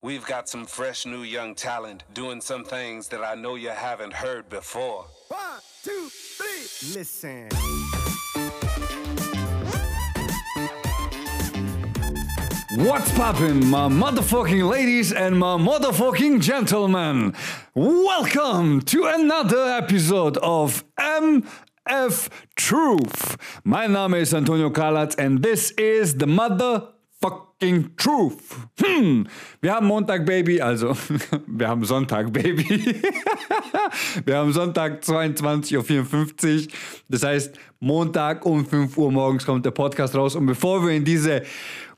We've got some fresh new young talent doing some things that I know you haven't heard before. One, two, three. Listen. What's poppin', my motherfucking ladies and my motherfucking gentlemen? Welcome to another episode of MF Truth. My Name is Antonio Kalatz and this is the motherfucking truth. Hm, wir haben Montag, Baby, also wir haben Sonntag, Baby. wir haben Sonntag 22.54 Uhr. Das heißt, Montag um 5 Uhr morgens kommt der Podcast raus. Und bevor wir in diese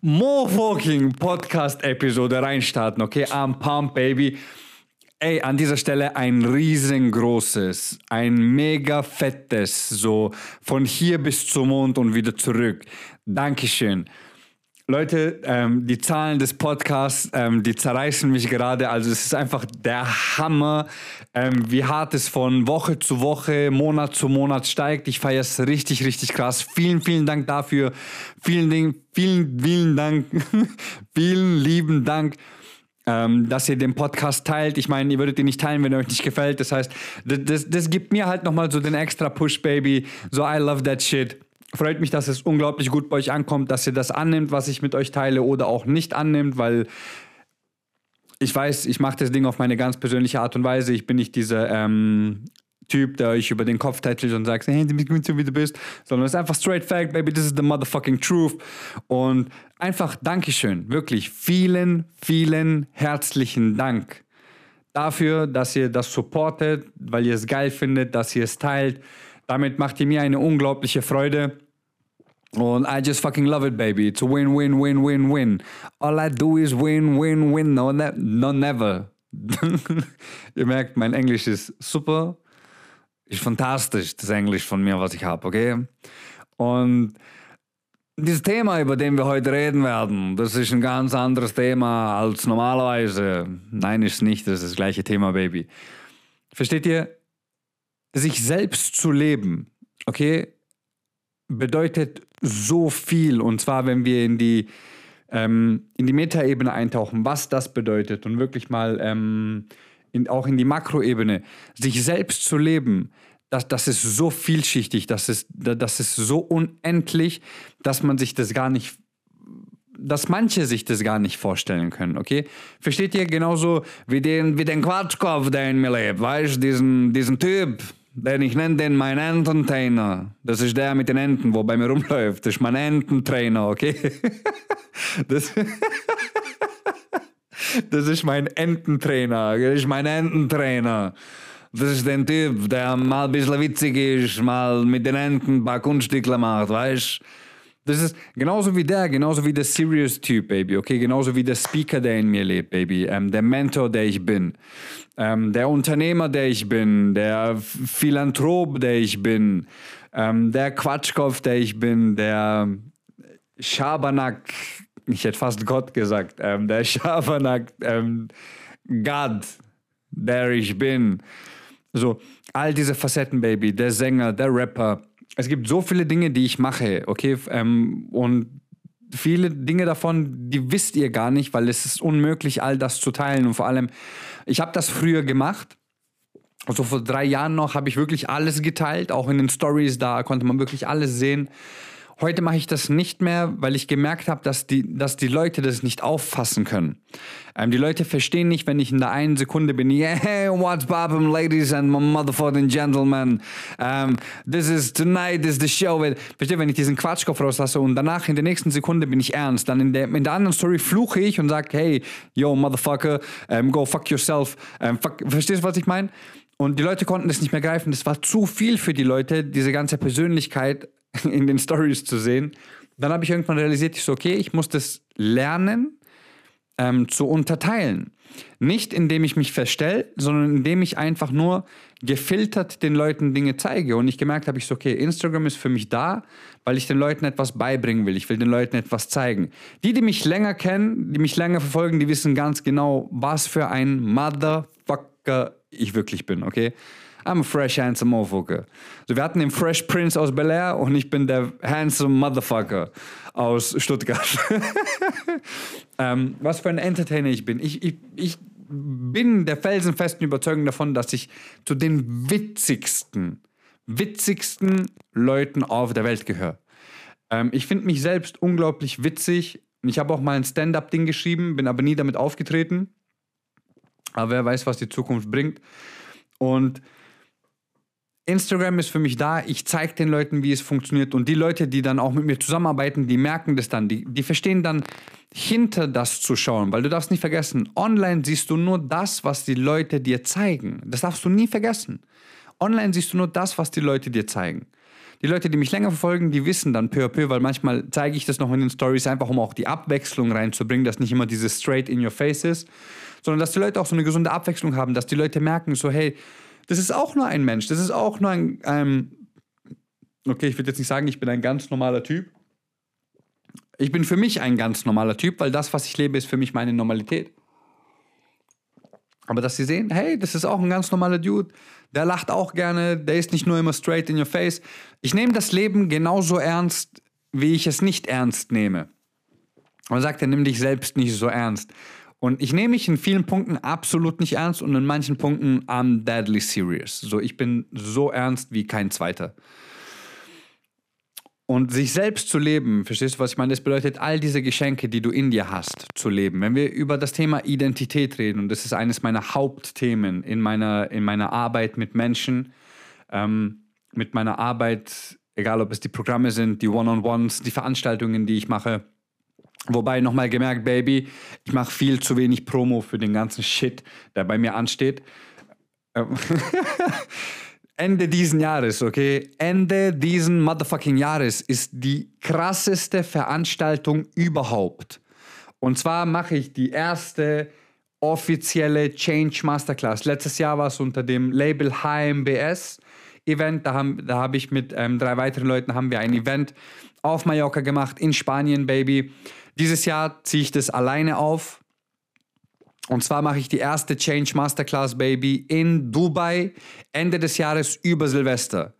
motherfucking Podcast-Episode reinstarten, okay, am Pump, Baby. Ey, an dieser Stelle ein riesengroßes, ein mega fettes, so von hier bis zum Mond und wieder zurück. Dankeschön. Leute, ähm, die Zahlen des Podcasts, ähm, die zerreißen mich gerade. Also es ist einfach der Hammer, ähm, wie hart es von Woche zu Woche, Monat zu Monat steigt. Ich feiere es richtig, richtig krass. Vielen, vielen Dank dafür. Vielen, vielen, vielen Dank. vielen lieben Dank. Ähm, dass ihr den Podcast teilt. Ich meine, ihr würdet ihn nicht teilen, wenn er euch nicht gefällt. Das heißt, das, das, das gibt mir halt nochmal so den extra Push, Baby. So, I love that shit. Freut mich, dass es unglaublich gut bei euch ankommt, dass ihr das annimmt, was ich mit euch teile oder auch nicht annimmt, weil ich weiß, ich mache das Ding auf meine ganz persönliche Art und Weise. Ich bin nicht dieser ähm, Typ, der euch über den Kopf tätschelt und sagt, hey, du bist gut so wie du bist, sondern es ist einfach straight fact, baby, this is the motherfucking truth. Und einfach Dankeschön, wirklich vielen, vielen herzlichen Dank dafür, dass ihr das supportet, weil ihr es geil findet, dass ihr es teilt. Damit macht ihr mir eine unglaubliche Freude. Und I just fucking love it, baby. It's a win, win, win, win, win. All I do is win, win, win. No, ne no never. ihr merkt, mein Englisch ist super. Ist fantastisch, das Englisch von mir, was ich habe, okay? Und dieses Thema, über dem wir heute reden werden, das ist ein ganz anderes Thema als normalerweise. Nein, ist nicht, das ist das gleiche Thema, Baby. Versteht ihr? Sich selbst zu leben, okay, bedeutet so viel. Und zwar, wenn wir in die, ähm, in die Metaebene eintauchen, was das bedeutet und wirklich mal ähm, in, auch in die Makroebene, sich selbst zu leben, das, das ist so vielschichtig, das ist, das ist so unendlich, dass man sich das gar nicht dass manche sich das gar nicht vorstellen können, okay? Versteht ihr genauso wie den, wie den Quatschkopf, der in mir lebt, weißt du, diesen, diesen Typ, denn ich nenne den meinen Ententrainer. Das ist der mit den Enten, wo bei mir rumläuft. Das ist mein Ententrainer, okay? Das, das ist mein Ententrainer. Das ist mein Ententrainer. Das ist der Typ, der mal ein bisschen witzig ist, mal mit den Enten ein paar Kunststücke macht, weißt du? Das ist genauso wie der, genauso wie der Serious-Typ, Baby, okay? Genauso wie der Speaker, der in mir lebt, Baby. Ähm, der Mentor, der ich bin. Ähm, der Unternehmer, der ich bin. Der Philanthrop, der ich bin. Ähm, der Quatschkopf, der ich bin. Der Schabernack, ich hätte fast Gott gesagt. Ähm, der Schabernack, ähm, Gott, der ich bin. So, all diese Facetten, Baby. Der Sänger, der Rapper es gibt so viele Dinge, die ich mache, okay, ähm, und viele Dinge davon, die wisst ihr gar nicht, weil es ist unmöglich, all das zu teilen. Und vor allem, ich habe das früher gemacht. Also vor drei Jahren noch habe ich wirklich alles geteilt, auch in den Stories, da konnte man wirklich alles sehen. Heute mache ich das nicht mehr, weil ich gemerkt habe, dass die, dass die Leute das nicht auffassen können. Ähm, die Leute verstehen nicht, wenn ich in der einen Sekunde bin, yeah, what's poppin', ladies and motherfucking gentlemen. Um, this is tonight is the show. Versteht, wenn ich diesen Quatschkopf rauslasse und danach in der nächsten Sekunde bin ich ernst, dann in der, in der anderen Story fluche ich und sage, hey, yo, motherfucker, um, go fuck yourself. Um, fuck, verstehst du, was ich meine? Und die Leute konnten das nicht mehr greifen. Das war zu viel für die Leute, diese ganze Persönlichkeit in den Stories zu sehen. Dann habe ich irgendwann realisiert, ich so, okay, ich muss das lernen ähm, zu unterteilen. Nicht indem ich mich verstelle, sondern indem ich einfach nur gefiltert den Leuten Dinge zeige. Und ich gemerkt habe, ich so, okay, Instagram ist für mich da, weil ich den Leuten etwas beibringen will. Ich will den Leuten etwas zeigen. Die, die mich länger kennen, die mich länger verfolgen, die wissen ganz genau, was für ein Motherfucker ich wirklich bin, okay? I'm a fresh, handsome motherfucker. So, wir hatten den Fresh Prince aus Bel Air und ich bin der handsome Motherfucker aus Stuttgart. ähm, was für ein Entertainer ich bin. Ich, ich, ich bin der felsenfesten Überzeugung davon, dass ich zu den witzigsten, witzigsten Leuten auf der Welt gehöre. Ähm, ich finde mich selbst unglaublich witzig. Ich habe auch mal ein Stand-up-Ding geschrieben, bin aber nie damit aufgetreten. Aber wer weiß, was die Zukunft bringt. Und Instagram ist für mich da, ich zeige den Leuten, wie es funktioniert. Und die Leute, die dann auch mit mir zusammenarbeiten, die merken das dann. Die, die verstehen dann, hinter das zu schauen. Weil du darfst nicht vergessen, online siehst du nur das, was die Leute dir zeigen. Das darfst du nie vergessen. Online siehst du nur das, was die Leute dir zeigen. Die Leute, die mich länger verfolgen, die wissen dann peu à peu, weil manchmal zeige ich das noch in den Stories einfach, um auch die Abwechslung reinzubringen, dass nicht immer dieses straight in your face ist, sondern dass die Leute auch so eine gesunde Abwechslung haben, dass die Leute merken, so hey, das ist auch nur ein Mensch, das ist auch nur ein, ähm, okay, ich würde jetzt nicht sagen, ich bin ein ganz normaler Typ. Ich bin für mich ein ganz normaler Typ, weil das, was ich lebe, ist für mich meine Normalität. Aber dass sie sehen, hey, das ist auch ein ganz normaler Dude, der lacht auch gerne, der ist nicht nur immer straight in your face. Ich nehme das Leben genauso ernst, wie ich es nicht ernst nehme. Man sagt, er nimm dich selbst nicht so ernst. Und ich nehme mich in vielen Punkten absolut nicht ernst und in manchen Punkten I'm deadly serious. So, ich bin so ernst wie kein zweiter. Und sich selbst zu leben, verstehst du, was ich meine? Das bedeutet, all diese Geschenke, die du in dir hast, zu leben. Wenn wir über das Thema Identität reden, und das ist eines meiner Hauptthemen in meiner, in meiner Arbeit mit Menschen, ähm, mit meiner Arbeit, egal ob es die Programme sind, die One-on-Ones, die Veranstaltungen, die ich mache. Wobei nochmal gemerkt, Baby, ich mache viel zu wenig Promo für den ganzen Shit, der bei mir ansteht. Ähm, Ende diesen Jahres, okay? Ende diesen motherfucking Jahres ist die krasseste Veranstaltung überhaupt. Und zwar mache ich die erste offizielle Change Masterclass. Letztes Jahr war es unter dem Label HMBS Event. Da habe da hab ich mit ähm, drei weiteren Leuten haben wir ein Event auf Mallorca gemacht, in Spanien, Baby. Dieses Jahr ziehe ich das alleine auf und zwar mache ich die erste Change Masterclass Baby in Dubai Ende des Jahres über Silvester.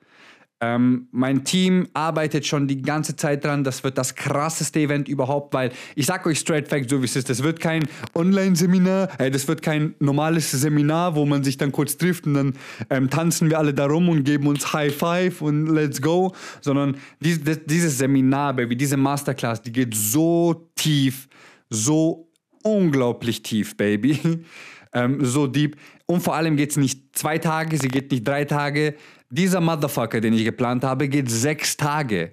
Ähm, mein Team arbeitet schon die ganze Zeit dran. Das wird das krasseste Event überhaupt, weil ich sage euch straight fact, so wie es ist. Das wird kein Online-Seminar, äh, das wird kein normales Seminar, wo man sich dann kurz trifft und dann ähm, tanzen wir alle da rum und geben uns High Five und let's go. Sondern dies, dieses Seminar, Baby, diese Masterclass, die geht so tief, so unglaublich tief, Baby. ähm, so deep. Und vor allem geht es nicht zwei Tage, sie geht nicht drei Tage. Dieser Motherfucker, den ich geplant habe, geht sechs Tage.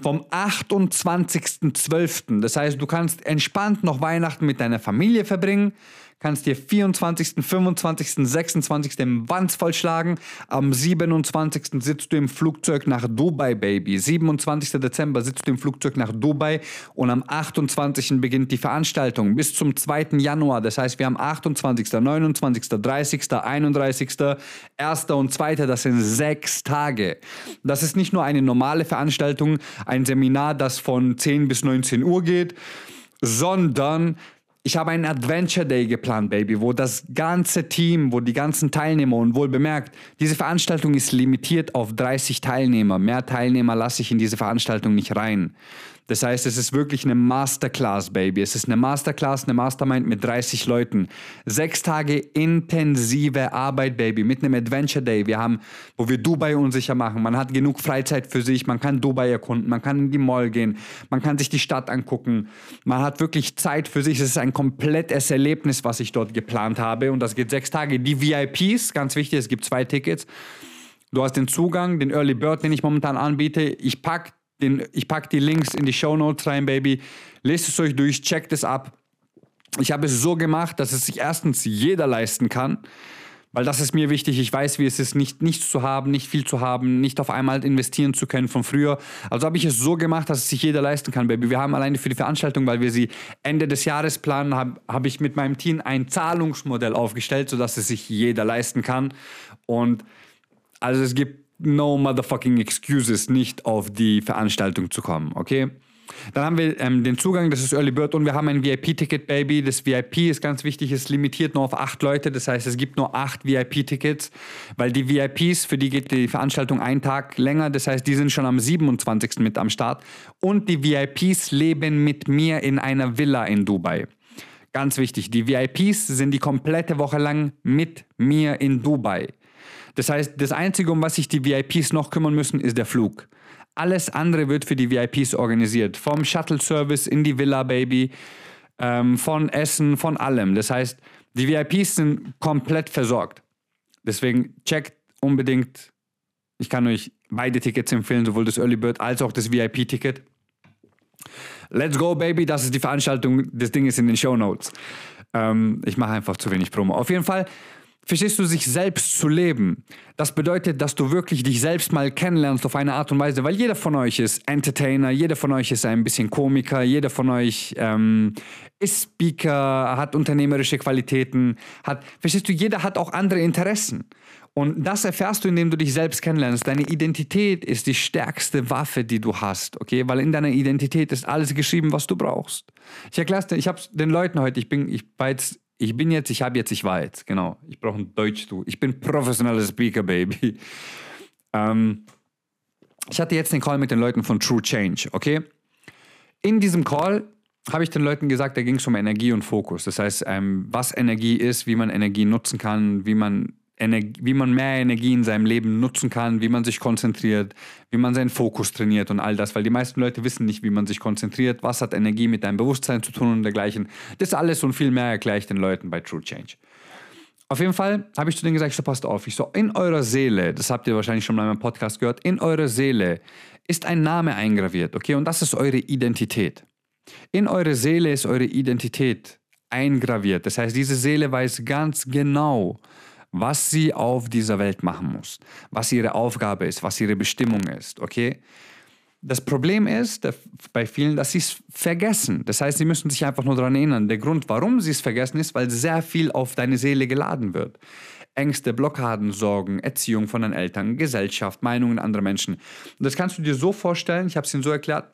Vom 28.12. Das heißt, du kannst entspannt noch Weihnachten mit deiner Familie verbringen kannst dir 24., 25., 26. im Wanz vollschlagen. Am 27. sitzt du im Flugzeug nach Dubai, Baby. 27. Dezember sitzt du im Flugzeug nach Dubai und am 28. beginnt die Veranstaltung bis zum 2. Januar. Das heißt, wir haben 28., 29., 30., 31., 1. und 2. Das sind sechs Tage. Das ist nicht nur eine normale Veranstaltung, ein Seminar, das von 10 bis 19 Uhr geht, sondern ich habe einen Adventure Day geplant, Baby, wo das ganze Team, wo die ganzen Teilnehmer und wohl bemerkt, diese Veranstaltung ist limitiert auf 30 Teilnehmer. Mehr Teilnehmer lasse ich in diese Veranstaltung nicht rein. Das heißt, es ist wirklich eine Masterclass, Baby. Es ist eine Masterclass, eine Mastermind mit 30 Leuten. Sechs Tage intensive Arbeit, Baby, mit einem Adventure Day. Wir haben, wo wir Dubai unsicher machen. Man hat genug Freizeit für sich. Man kann Dubai erkunden. Man kann in die Mall gehen. Man kann sich die Stadt angucken. Man hat wirklich Zeit für sich. Es ist ein komplettes Erlebnis, was ich dort geplant habe. Und das geht sechs Tage. Die VIPs, ganz wichtig, es gibt zwei Tickets. Du hast den Zugang, den Early Bird, den ich momentan anbiete. Ich packe den, ich packe die Links in die Show Notes rein, Baby. Lest es euch durch, checkt es ab. Ich habe es so gemacht, dass es sich erstens jeder leisten kann, weil das ist mir wichtig. Ich weiß, wie es ist, nicht nichts zu haben, nicht viel zu haben, nicht auf einmal investieren zu können von früher. Also habe ich es so gemacht, dass es sich jeder leisten kann, Baby. Wir haben alleine für die Veranstaltung, weil wir sie Ende des Jahres planen, habe hab ich mit meinem Team ein Zahlungsmodell aufgestellt, sodass es sich jeder leisten kann. Und also es gibt no motherfucking excuses, nicht auf die Veranstaltung zu kommen, okay? Dann haben wir ähm, den Zugang, das ist Early Bird und wir haben ein VIP-Ticket, Baby. Das VIP ist ganz wichtig, ist limitiert nur auf acht Leute. Das heißt, es gibt nur acht VIP-Tickets, weil die VIPs, für die geht die Veranstaltung einen Tag länger. Das heißt, die sind schon am 27. mit am Start. Und die VIPs leben mit mir in einer Villa in Dubai. Ganz wichtig, die VIPs sind die komplette Woche lang mit mir in Dubai. Das heißt, das Einzige, um was sich die VIPs noch kümmern müssen, ist der Flug. Alles andere wird für die VIPs organisiert. Vom Shuttle-Service in die Villa, Baby, ähm, von Essen, von allem. Das heißt, die VIPs sind komplett versorgt. Deswegen checkt unbedingt, ich kann euch beide Tickets empfehlen, sowohl das Early Bird als auch das VIP-Ticket. Let's go, Baby, das ist die Veranstaltung. Das Ding ist in den Show Notes. Ähm, ich mache einfach zu wenig Promo. Auf jeden Fall Verstehst du, sich selbst zu leben? Das bedeutet, dass du wirklich dich selbst mal kennenlernst auf eine Art und Weise, weil jeder von euch ist Entertainer, jeder von euch ist ein bisschen Komiker, jeder von euch ähm, ist Speaker, hat unternehmerische Qualitäten, hat, verstehst du, jeder hat auch andere Interessen. Und das erfährst du, indem du dich selbst kennenlernst. Deine Identität ist die stärkste Waffe, die du hast, okay? Weil in deiner Identität ist alles geschrieben, was du brauchst. Ich erkläre es dir, ich habe den Leuten heute, ich bin, ich war jetzt ich bin jetzt, ich habe jetzt, ich war jetzt, genau. Ich brauche ein Deutsch-Du. Ich bin professioneller Speaker, Baby. Ähm, ich hatte jetzt den Call mit den Leuten von True Change, okay? In diesem Call habe ich den Leuten gesagt, da ging es um Energie und Fokus. Das heißt, ähm, was Energie ist, wie man Energie nutzen kann, wie man wie man mehr Energie in seinem Leben nutzen kann, wie man sich konzentriert, wie man seinen Fokus trainiert und all das, weil die meisten Leute wissen nicht, wie man sich konzentriert, was hat Energie mit deinem Bewusstsein zu tun und dergleichen. Das alles und viel mehr erkläre ich den Leuten bei True Change. Auf jeden Fall habe ich zu denen gesagt, so passt auf, ich so, in eurer Seele, das habt ihr wahrscheinlich schon mal in meinem Podcast gehört, in eurer Seele ist ein Name eingraviert, okay, und das ist eure Identität. In eure Seele ist eure Identität eingraviert. Das heißt, diese Seele weiß ganz genau, was sie auf dieser Welt machen muss, was ihre Aufgabe ist, was ihre Bestimmung ist, okay? Das Problem ist bei vielen, dass sie es vergessen. Das heißt, sie müssen sich einfach nur daran erinnern. Der Grund, warum sie es vergessen, ist, weil sehr viel auf deine Seele geladen wird. Ängste, Blockaden, Sorgen, Erziehung von deinen Eltern, Gesellschaft, Meinungen anderer Menschen. Und das kannst du dir so vorstellen, ich habe es Ihnen so erklärt.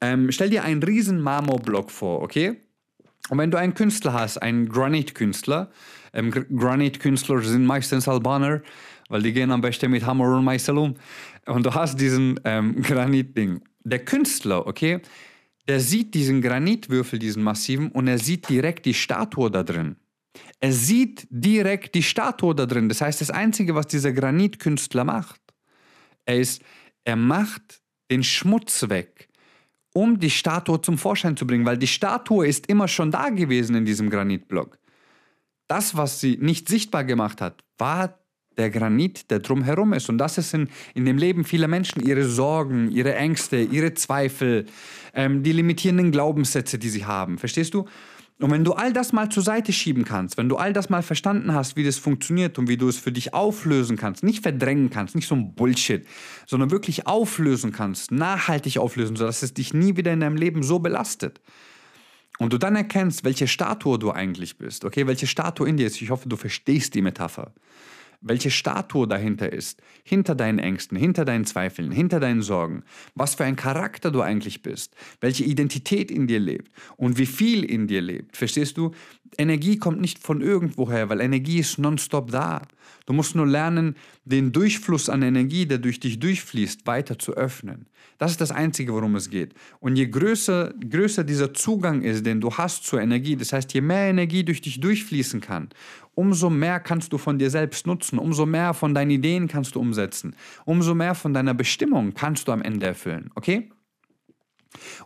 Ähm, stell dir einen riesen Marmorblock vor, okay? Und wenn du einen Künstler hast, einen Granit-Künstler, ähm, Granit-Künstler sind meistens Albaner, weil die gehen am besten mit Hammer und Meißel um. Und du hast diesen ähm, Granit-Ding. Der Künstler, okay, der sieht diesen Granitwürfel, diesen massiven, und er sieht direkt die Statue da drin. Er sieht direkt die Statue da drin. Das heißt, das Einzige, was dieser Granitkünstler macht, er ist, er macht den Schmutz weg, um die Statue zum Vorschein zu bringen, weil die Statue ist immer schon da gewesen in diesem Granitblock das, was sie nicht sichtbar gemacht hat, war der Granit, der drumherum ist. Und das ist in, in dem Leben vieler Menschen ihre Sorgen, ihre Ängste, ihre Zweifel, ähm, die limitierenden Glaubenssätze, die sie haben. Verstehst du? Und wenn du all das mal zur Seite schieben kannst, wenn du all das mal verstanden hast, wie das funktioniert und wie du es für dich auflösen kannst, nicht verdrängen kannst, nicht so ein Bullshit, sondern wirklich auflösen kannst, nachhaltig auflösen, sodass es dich nie wieder in deinem Leben so belastet, und du dann erkennst, welche Statue du eigentlich bist, okay, welche Statue in dir ist, ich hoffe, du verstehst die Metapher, welche Statue dahinter ist, hinter deinen Ängsten, hinter deinen Zweifeln, hinter deinen Sorgen, was für ein Charakter du eigentlich bist, welche Identität in dir lebt und wie viel in dir lebt. Verstehst du? Energie kommt nicht von irgendwoher, weil Energie ist nonstop da. Du musst nur lernen, den Durchfluss an Energie, der durch dich durchfließt, weiter zu öffnen. Das ist das Einzige, worum es geht. Und je größer, größer dieser Zugang ist, den du hast zur Energie, das heißt, je mehr Energie durch dich durchfließen kann, umso mehr kannst du von dir selbst nutzen, umso mehr von deinen Ideen kannst du umsetzen, umso mehr von deiner Bestimmung kannst du am Ende erfüllen. Okay?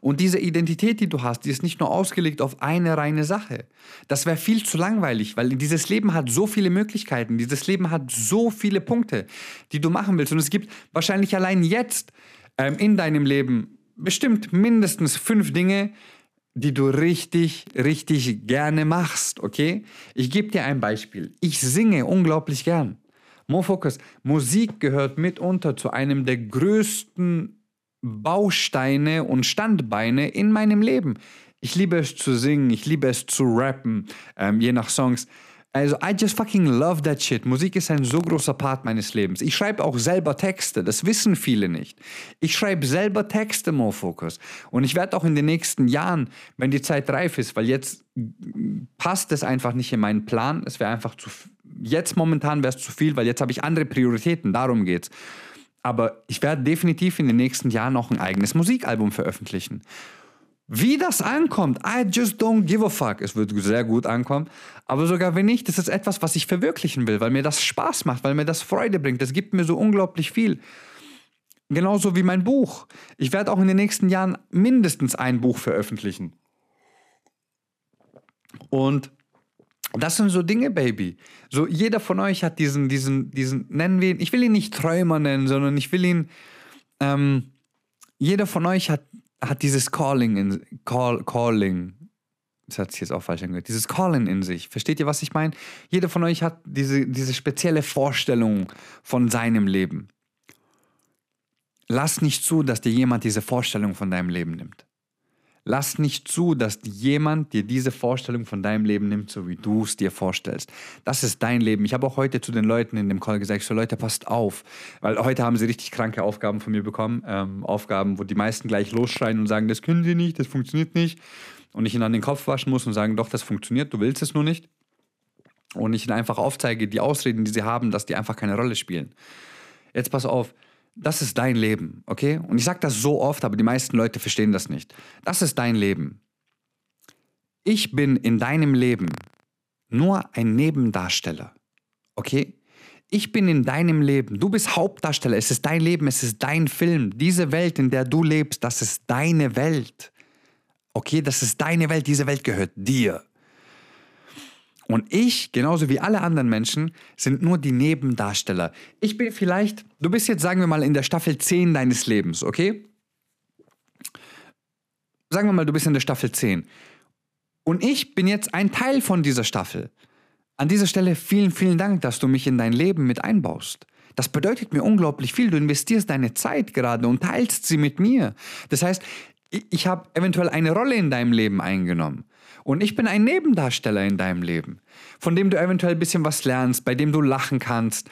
Und diese Identität, die du hast, die ist nicht nur ausgelegt auf eine reine Sache. Das wäre viel zu langweilig, weil dieses Leben hat so viele Möglichkeiten, dieses Leben hat so viele Punkte, die du machen willst. Und es gibt wahrscheinlich allein jetzt ähm, in deinem Leben bestimmt mindestens fünf Dinge, die du richtig, richtig gerne machst, okay? Ich gebe dir ein Beispiel. Ich singe unglaublich gern. Mofokus, Musik gehört mitunter zu einem der größten Bausteine und Standbeine in meinem Leben. Ich liebe es zu singen, ich liebe es zu rappen, ähm, je nach Songs. Also, I just fucking love that shit. Musik ist ein so großer Part meines Lebens. Ich schreibe auch selber Texte, das wissen viele nicht. Ich schreibe selber Texte, Mofocus. Und ich werde auch in den nächsten Jahren, wenn die Zeit reif ist, weil jetzt passt es einfach nicht in meinen Plan, es wäre einfach zu, jetzt momentan wäre es zu viel, weil jetzt habe ich andere Prioritäten, darum geht's. Aber ich werde definitiv in den nächsten Jahren noch ein eigenes Musikalbum veröffentlichen. Wie das ankommt, I just don't give a fuck. Es wird sehr gut ankommen. Aber sogar wenn nicht, das ist etwas, was ich verwirklichen will, weil mir das Spaß macht, weil mir das Freude bringt. Das gibt mir so unglaublich viel. Genauso wie mein Buch. Ich werde auch in den nächsten Jahren mindestens ein Buch veröffentlichen. Und das sind so Dinge, Baby. So jeder von euch hat diesen, diesen, diesen, nennen wir ihn, ich will ihn nicht Träumer nennen, sondern ich will ihn, ähm, jeder von euch hat hat dieses Calling in Call, Calling, das hat sich jetzt auch falsch angehört, dieses Calling in sich. Versteht ihr, was ich meine? Jeder von euch hat diese, diese spezielle Vorstellung von seinem Leben. Lass nicht zu, dass dir jemand diese Vorstellung von deinem Leben nimmt. Lass nicht zu, dass jemand dir diese Vorstellung von deinem Leben nimmt, so wie du es dir vorstellst. Das ist dein Leben. Ich habe auch heute zu den Leuten in dem Call gesagt, so Leute, passt auf. Weil heute haben sie richtig kranke Aufgaben von mir bekommen. Ähm, Aufgaben, wo die meisten gleich losschreien und sagen, das können sie nicht, das funktioniert nicht. Und ich ihnen an den Kopf waschen muss und sagen, doch, das funktioniert, du willst es nur nicht. Und ich ihnen einfach aufzeige, die Ausreden, die sie haben, dass die einfach keine Rolle spielen. Jetzt pass auf das ist dein Leben, okay? Und ich sage das so oft, aber die meisten Leute verstehen das nicht. Das ist dein Leben. Ich bin in deinem Leben nur ein Nebendarsteller, okay? Ich bin in deinem Leben. Du bist Hauptdarsteller. Es ist dein Leben, es ist dein Film. Diese Welt, in der du lebst, das ist deine Welt. Okay, das ist deine Welt. Diese Welt gehört dir. Und ich, genauso wie alle anderen Menschen, sind nur die Nebendarsteller. Ich bin vielleicht, du bist jetzt, sagen wir mal, in der Staffel 10 deines Lebens, okay? Sagen wir mal, du bist in der Staffel 10. Und ich bin jetzt ein Teil von dieser Staffel. An dieser Stelle vielen, vielen Dank, dass du mich in dein Leben mit einbaust. Das bedeutet mir unglaublich viel. Du investierst deine Zeit gerade und teilst sie mit mir. Das heißt, ich habe eventuell eine Rolle in deinem Leben eingenommen. Und ich bin ein Nebendarsteller in deinem Leben, von dem du eventuell ein bisschen was lernst, bei dem du lachen kannst,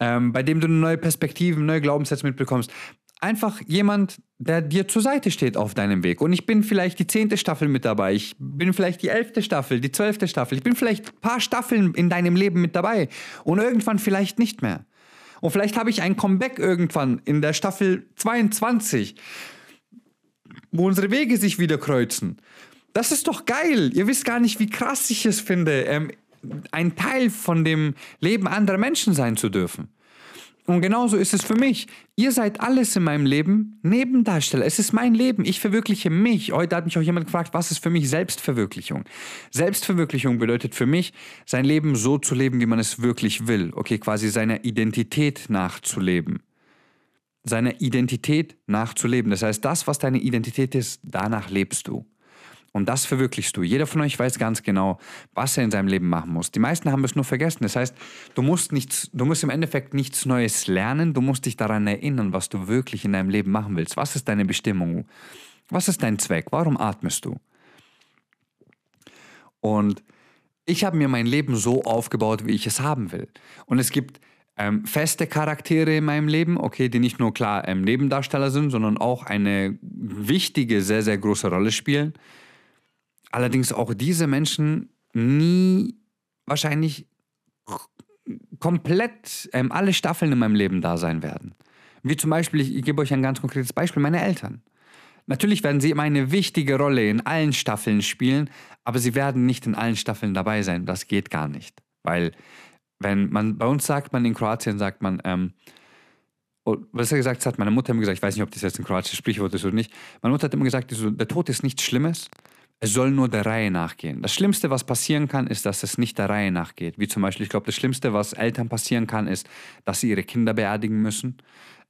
ähm, bei dem du neue Perspektiven, neue Glaubenssätze mitbekommst. Einfach jemand, der dir zur Seite steht auf deinem Weg. Und ich bin vielleicht die zehnte Staffel mit dabei. Ich bin vielleicht die elfte Staffel, die zwölfte Staffel. Ich bin vielleicht ein paar Staffeln in deinem Leben mit dabei. Und irgendwann vielleicht nicht mehr. Und vielleicht habe ich ein Comeback irgendwann in der Staffel 22, wo unsere Wege sich wieder kreuzen. Das ist doch geil. Ihr wisst gar nicht, wie krass ich es finde, ähm, ein Teil von dem Leben anderer Menschen sein zu dürfen. Und genauso ist es für mich. Ihr seid alles in meinem Leben Nebendarsteller. Es ist mein Leben. Ich verwirkliche mich. Heute hat mich auch jemand gefragt, was ist für mich Selbstverwirklichung? Selbstverwirklichung bedeutet für mich, sein Leben so zu leben, wie man es wirklich will. Okay, quasi seiner Identität nachzuleben. Seiner Identität nachzuleben. Das heißt, das, was deine Identität ist, danach lebst du. Und das verwirklichst du. Jeder von euch weiß ganz genau, was er in seinem Leben machen muss. Die meisten haben es nur vergessen. Das heißt, du musst, nichts, du musst im Endeffekt nichts Neues lernen. Du musst dich daran erinnern, was du wirklich in deinem Leben machen willst. Was ist deine Bestimmung? Was ist dein Zweck? Warum atmest du? Und ich habe mir mein Leben so aufgebaut, wie ich es haben will. Und es gibt ähm, feste Charaktere in meinem Leben, okay, die nicht nur klar ähm, Nebendarsteller sind, sondern auch eine wichtige, sehr, sehr große Rolle spielen allerdings auch diese Menschen nie wahrscheinlich komplett ähm, alle Staffeln in meinem Leben da sein werden. Wie zum Beispiel, ich, ich gebe euch ein ganz konkretes Beispiel, meine Eltern. Natürlich werden sie immer eine wichtige Rolle in allen Staffeln spielen, aber sie werden nicht in allen Staffeln dabei sein. Das geht gar nicht. Weil, wenn man, bei uns sagt man in Kroatien, sagt man, ähm, oh, was er gesagt hat, meine Mutter immer gesagt, ich weiß nicht, ob das jetzt ein kroatisches Sprichwort ist oder nicht, meine Mutter hat immer gesagt, der Tod ist nichts Schlimmes, es soll nur der Reihe nachgehen. Das Schlimmste, was passieren kann, ist, dass es nicht der Reihe nachgeht. Wie zum Beispiel, ich glaube, das Schlimmste, was Eltern passieren kann, ist, dass sie ihre Kinder beerdigen müssen.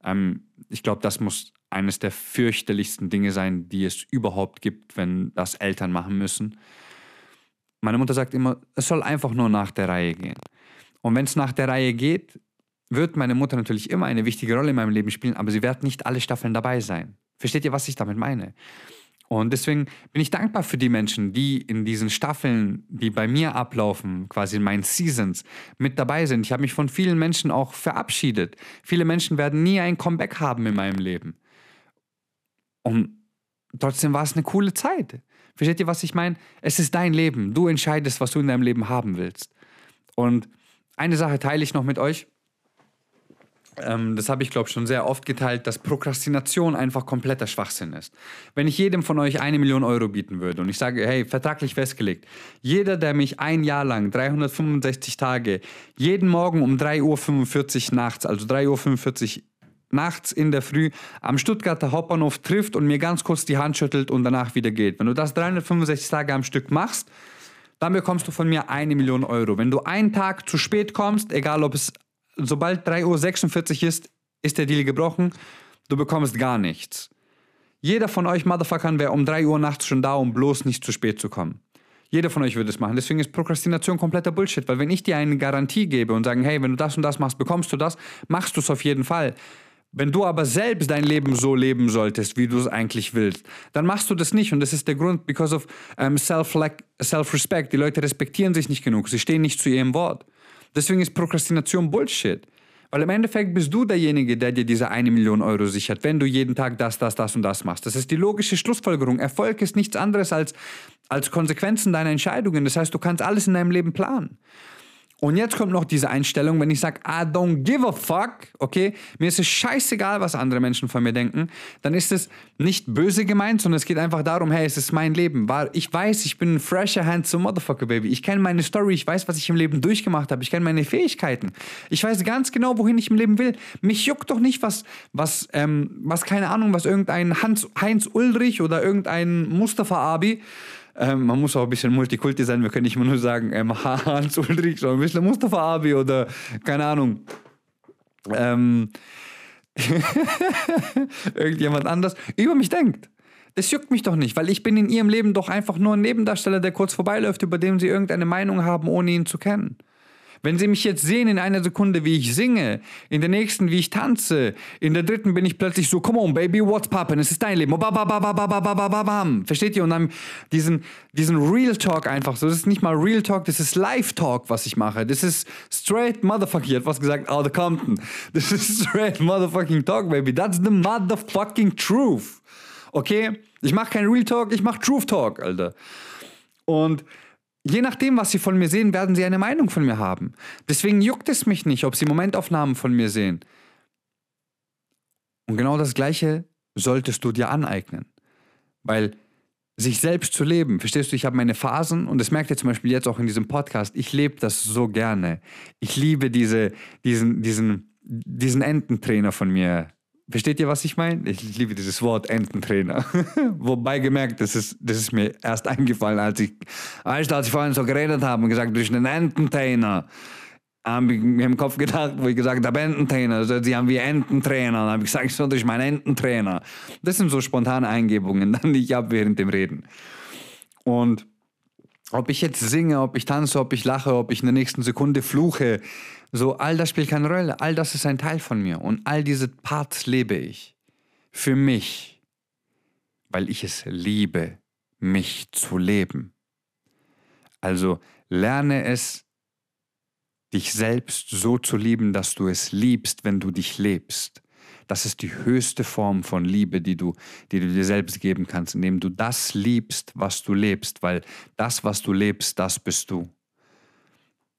Ähm, ich glaube, das muss eines der fürchterlichsten Dinge sein, die es überhaupt gibt, wenn das Eltern machen müssen. Meine Mutter sagt immer, es soll einfach nur nach der Reihe gehen. Und wenn es nach der Reihe geht, wird meine Mutter natürlich immer eine wichtige Rolle in meinem Leben spielen, aber sie wird nicht alle Staffeln dabei sein. Versteht ihr, was ich damit meine? Und deswegen bin ich dankbar für die Menschen, die in diesen Staffeln, die bei mir ablaufen, quasi in meinen Seasons, mit dabei sind. Ich habe mich von vielen Menschen auch verabschiedet. Viele Menschen werden nie ein Comeback haben in meinem Leben. Und trotzdem war es eine coole Zeit. Versteht ihr, was ich meine? Es ist dein Leben. Du entscheidest, was du in deinem Leben haben willst. Und eine Sache teile ich noch mit euch ähm, das habe ich glaube schon sehr oft geteilt, dass Prokrastination einfach kompletter Schwachsinn ist. Wenn ich jedem von euch eine Million Euro bieten würde und ich sage, hey, vertraglich festgelegt, jeder, der mich ein Jahr lang, 365 Tage, jeden Morgen um 3.45 Uhr nachts, also 3.45 Uhr nachts in der Früh am Stuttgarter Hauptbahnhof trifft und mir ganz kurz die Hand schüttelt und danach wieder geht. Wenn du das 365 Tage am Stück machst, dann bekommst du von mir eine Million Euro. Wenn du einen Tag zu spät kommst, egal ob es sobald 3.46 Uhr ist, ist der Deal gebrochen. Du bekommst gar nichts. Jeder von euch Motherfuckern wäre um 3 Uhr nachts schon da, um bloß nicht zu spät zu kommen. Jeder von euch würde es machen. Deswegen ist Prokrastination kompletter Bullshit, weil wenn ich dir eine Garantie gebe und sage, hey, wenn du das und das machst, bekommst du das, machst du es auf jeden Fall. Wenn du aber selbst dein Leben so leben solltest, wie du es eigentlich willst, dann machst du das nicht. Und das ist der Grund, because of um, self-respect. Die Leute respektieren sich nicht genug. Sie stehen nicht zu ihrem Wort. Deswegen ist Prokrastination Bullshit. Weil im Endeffekt bist du derjenige, der dir diese eine Million Euro sichert, wenn du jeden Tag das, das, das und das machst. Das ist die logische Schlussfolgerung. Erfolg ist nichts anderes als, als Konsequenzen deiner Entscheidungen. Das heißt, du kannst alles in deinem Leben planen. Und jetzt kommt noch diese Einstellung, wenn ich sage, I don't give a fuck, okay, mir ist es scheißegal, was andere Menschen von mir denken, dann ist es nicht böse gemeint, sondern es geht einfach darum, hey, es ist mein Leben. Ich weiß, ich bin ein fresher handsome Motherfucker, Baby. Ich kenne meine Story, ich weiß, was ich im Leben durchgemacht habe, ich kenne meine Fähigkeiten. Ich weiß ganz genau, wohin ich im Leben will. Mich juckt doch nicht, was, was, ähm, was keine Ahnung, was irgendein Hans, Heinz Ulrich oder irgendein Mustafa Abi ähm, man muss auch ein bisschen Multikulti sein. Wir können nicht immer nur sagen, ähm, Hans Ulrich, sondern ein bisschen Mustafa Abi oder keine Ahnung. Ähm, irgendjemand anders über mich denkt. Das juckt mich doch nicht, weil ich bin in ihrem Leben doch einfach nur ein Nebendarsteller, der kurz vorbeiläuft, über den sie irgendeine Meinung haben, ohne ihn zu kennen. Wenn Sie mich jetzt sehen in einer Sekunde, wie ich singe, in der nächsten, wie ich tanze, in der dritten bin ich plötzlich so, come on, baby, what's poppin'? Es ist dein Leben. Versteht ihr? Und dann diesen, diesen Real Talk einfach so. Das ist nicht mal Real Talk, das ist Live Talk, was ich mache. Das ist straight motherfucking, hat was gesagt, out of Compton. Das ist straight motherfucking Talk, baby. That's the motherfucking truth. Okay? Ich mache kein Real Talk, ich mache Truth Talk, Alter. Und Je nachdem, was Sie von mir sehen, werden Sie eine Meinung von mir haben. Deswegen juckt es mich nicht, ob Sie Momentaufnahmen von mir sehen. Und genau das Gleiche solltest du dir aneignen. Weil sich selbst zu leben, verstehst du, ich habe meine Phasen und das merkt ihr zum Beispiel jetzt auch in diesem Podcast, ich lebe das so gerne. Ich liebe diese, diesen, diesen, diesen Ententrainer von mir, Versteht ihr, was ich meine? Ich liebe dieses Wort Ententrainer. Wobei gemerkt, das ist, das ist mir erst eingefallen, als ich, als ich vorhin so geredet habe und gesagt, durch einen Ententrainer, habe ich mir im Kopf gedacht, wo ich gesagt habe, Ententrainer, also haben wie Ententrainer. Dann habe ich gesagt, so durch meinen Ententrainer. Das sind so spontane Eingebungen, die ich habe während dem Reden. Und ob ich jetzt singe, ob ich tanze, ob ich lache, ob ich in der nächsten Sekunde fluche, so, all das spielt keine Rolle. All das ist ein Teil von mir. Und all diese Parts lebe ich. Für mich. Weil ich es liebe, mich zu leben. Also lerne es, dich selbst so zu lieben, dass du es liebst, wenn du dich lebst. Das ist die höchste Form von Liebe, die du, die du dir selbst geben kannst, indem du das liebst, was du lebst, weil das, was du lebst, das bist du.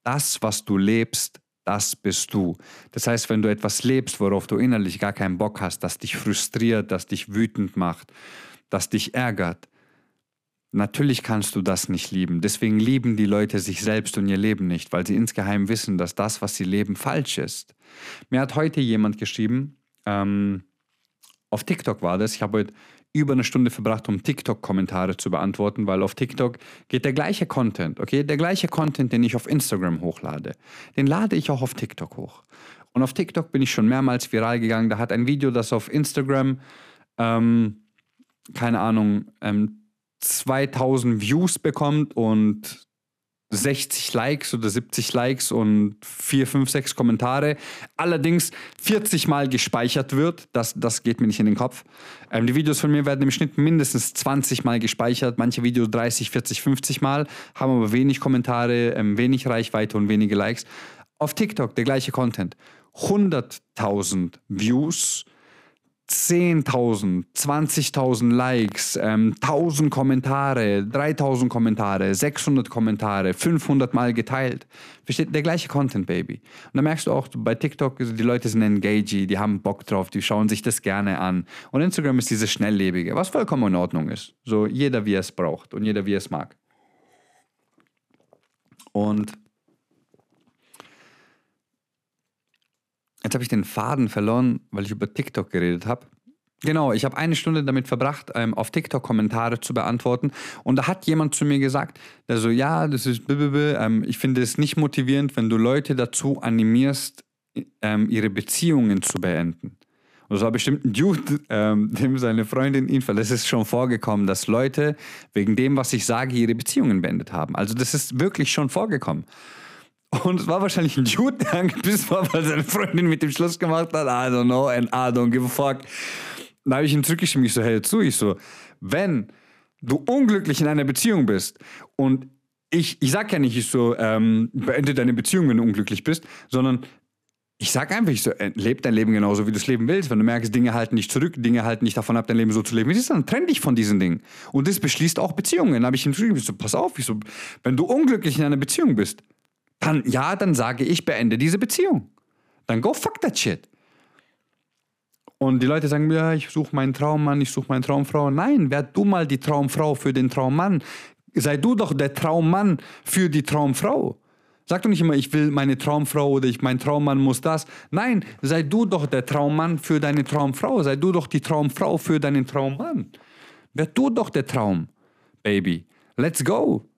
Das, was du lebst, das bist du. Das heißt, wenn du etwas lebst, worauf du innerlich gar keinen Bock hast, das dich frustriert, das dich wütend macht, das dich ärgert, natürlich kannst du das nicht lieben. Deswegen lieben die Leute sich selbst und ihr Leben nicht, weil sie insgeheim wissen, dass das, was sie leben, falsch ist. Mir hat heute jemand geschrieben, ähm, auf TikTok war das, ich habe heute über eine Stunde verbracht, um TikTok-Kommentare zu beantworten, weil auf TikTok geht der gleiche Content, okay? Der gleiche Content, den ich auf Instagram hochlade, den lade ich auch auf TikTok hoch. Und auf TikTok bin ich schon mehrmals viral gegangen. Da hat ein Video, das auf Instagram, ähm, keine Ahnung, ähm, 2000 Views bekommt und 60 Likes oder 70 Likes und 4, 5, 6 Kommentare. Allerdings 40 Mal gespeichert wird. Das, das geht mir nicht in den Kopf. Ähm, die Videos von mir werden im Schnitt mindestens 20 Mal gespeichert. Manche Videos 30, 40, 50 Mal. Haben aber wenig Kommentare, ähm, wenig Reichweite und wenige Likes. Auf TikTok der gleiche Content. 100.000 Views 10.000, 20.000 Likes, ähm, 1.000 Kommentare, 3.000 Kommentare, 600 Kommentare, 500 Mal geteilt. Versteht? Der gleiche Content, Baby. Und da merkst du auch, bei TikTok, die Leute sind engagey, die haben Bock drauf, die schauen sich das gerne an. Und Instagram ist dieses Schnelllebige, was vollkommen in Ordnung ist. So jeder, wie er es braucht und jeder, wie er es mag. Und Jetzt habe ich den Faden verloren, weil ich über TikTok geredet habe. Genau, ich habe eine Stunde damit verbracht, ähm, auf TikTok Kommentare zu beantworten. Und da hat jemand zu mir gesagt, der so, ja, das ist, ähm, ich finde es nicht motivierend, wenn du Leute dazu animierst, ähm, ihre Beziehungen zu beenden. Und es war bestimmt ein Dude, ähm, dem seine Freundin ihn verlässt. Es ist schon vorgekommen, dass Leute wegen dem, was ich sage, ihre Beziehungen beendet haben. Also das ist wirklich schon vorgekommen. Und es war wahrscheinlich ein Dude, der angepisst war, weil seine Freundin mit dem Schluss gemacht hat. I don't know and I don't give a fuck. Da habe ich ihm zurückgeschrieben, ich so, hey, zu, ich so, wenn du unglücklich in einer Beziehung bist und ich, ich sag ja nicht, ich so, ähm, beende deine Beziehung, wenn du unglücklich bist, sondern ich sag einfach, ich so, äh, lebe dein Leben genauso, wie du es leben willst. Wenn du merkst, Dinge halten nicht zurück, Dinge halten nicht davon ab, dein Leben so zu leben, wie es ist, dann trenn dich von diesen Dingen. Und das beschließt auch Beziehungen. Dann habe ich ihm geschrieben, ich so, pass auf, ich so, wenn du unglücklich in einer Beziehung bist, dann ja, dann sage ich, beende diese Beziehung. Dann go fuck that shit. Und die Leute sagen, ja, ich suche meinen Traummann, ich suche meine Traumfrau. Nein, werd du mal die Traumfrau für den Traummann. Sei du doch der Traummann für die Traumfrau. Sag doch nicht immer, ich will meine Traumfrau oder ich, mein Traummann muss das. Nein, sei du doch der Traummann für deine Traumfrau. Sei du doch die Traumfrau für deinen Traummann. Werd du doch der Traum, Baby. Let's go.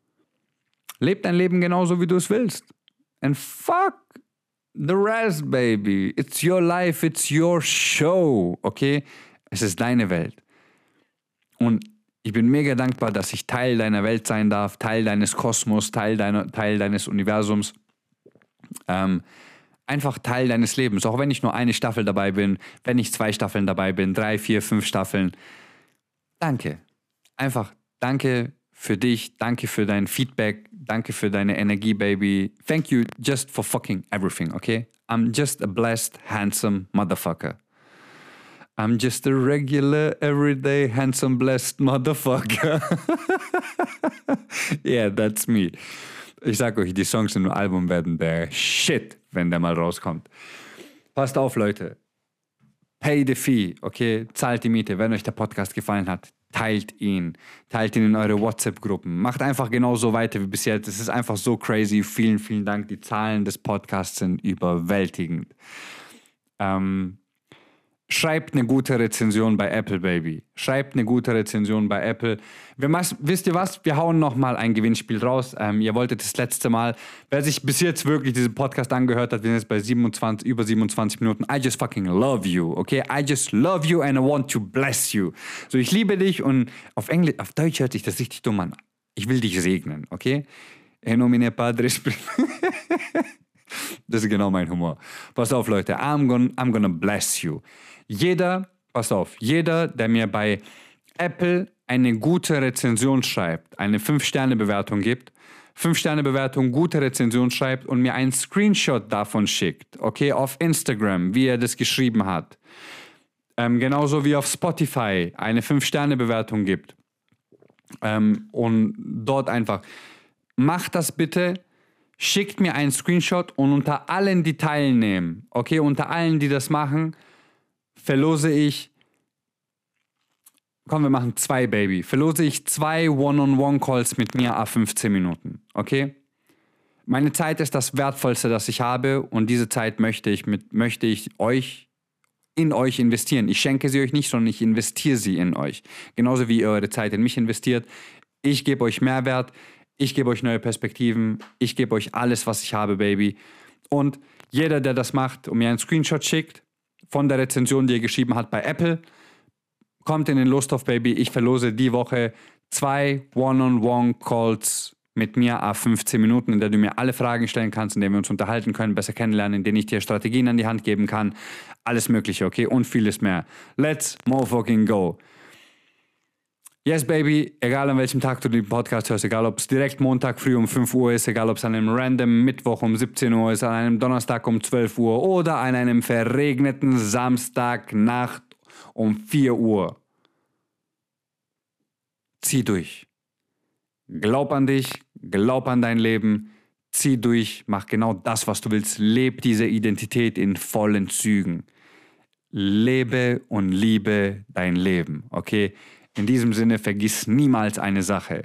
Leb dein Leben genauso, wie du es willst. And fuck the rest, baby. It's your life, it's your show, okay? Es ist deine Welt. Und ich bin mega dankbar, dass ich Teil deiner Welt sein darf, Teil deines Kosmos, Teil, deiner, Teil deines Universums. Ähm, einfach Teil deines Lebens. Auch wenn ich nur eine Staffel dabei bin, wenn ich zwei Staffeln dabei bin, drei, vier, fünf Staffeln. Danke. Einfach danke für dich, danke für dein Feedback, danke für deine Energie, Baby. Thank you just for fucking everything, okay? I'm just a blessed, handsome motherfucker. I'm just a regular, everyday, handsome, blessed motherfucker. yeah, that's me. Ich sag euch, die Songs dem Album werden der Shit, wenn der mal rauskommt. Passt auf, Leute. Pay the fee, okay? Zahlt die Miete, wenn euch der Podcast gefallen hat teilt ihn, teilt ihn in eure WhatsApp-Gruppen, macht einfach genauso weiter wie bisher. Es ist einfach so crazy. Vielen, vielen Dank. Die Zahlen des Podcasts sind überwältigend. Ähm, Schreibt eine gute Rezension bei Apple, Baby. Schreibt eine gute Rezension bei Apple. Wir wisst ihr was? Wir hauen nochmal ein Gewinnspiel raus. Ähm, ihr wolltet das letzte Mal, wer sich bis jetzt wirklich diesen Podcast angehört hat, wir sind jetzt bei 27, über 27 Minuten. I just fucking love you, okay? I just love you and I want to bless you. So, ich liebe dich und auf Englisch, auf Deutsch hört sich das richtig dumm an. Ich will dich segnen, okay? En nomine Padres. das ist genau mein Humor. Pass auf, Leute. I'm gonna, I'm gonna bless you. Jeder, pass auf, jeder, der mir bei Apple eine gute Rezension schreibt, eine 5-Sterne-Bewertung gibt, 5-Sterne-Bewertung, gute Rezension schreibt und mir einen Screenshot davon schickt, okay, auf Instagram, wie er das geschrieben hat. Ähm, genauso wie auf Spotify eine 5-Sterne-Bewertung gibt. Ähm, und dort einfach, macht das bitte, schickt mir einen Screenshot und unter allen, die teilnehmen, okay, unter allen, die das machen, verlose ich, komm, wir machen zwei, Baby, verlose ich zwei One-on-One-Calls mit mir a 15 Minuten, okay? Meine Zeit ist das Wertvollste, das ich habe und diese Zeit möchte ich, mit, möchte ich euch in euch investieren. Ich schenke sie euch nicht, sondern ich investiere sie in euch. Genauso wie ihr eure Zeit in mich investiert. Ich gebe euch Mehrwert, ich gebe euch neue Perspektiven, ich gebe euch alles, was ich habe, Baby. Und jeder, der das macht und mir einen Screenshot schickt, von der Rezension, die er geschrieben hat bei Apple. Kommt in den Lust auf Baby. Ich verlose die Woche zwei One-on-One-Calls mit mir a 15 Minuten, in der du mir alle Fragen stellen kannst, in der wir uns unterhalten können, besser kennenlernen, in denen ich dir Strategien an die Hand geben kann. Alles Mögliche, okay? Und vieles mehr. Let's motherfucking go. Yes, Baby, egal an welchem Tag du den Podcast hörst, egal ob es direkt Montag früh um 5 Uhr ist, egal ob es an einem random Mittwoch um 17 Uhr ist, an einem Donnerstag um 12 Uhr oder an einem verregneten Samstagnacht um 4 Uhr. Zieh durch. Glaub an dich, glaub an dein Leben, zieh durch, mach genau das, was du willst, leb diese Identität in vollen Zügen. Lebe und liebe dein Leben, okay? In diesem Sinne vergiss niemals eine Sache.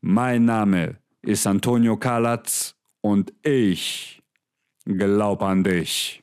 Mein Name ist Antonio Kalatz und ich glaub an dich.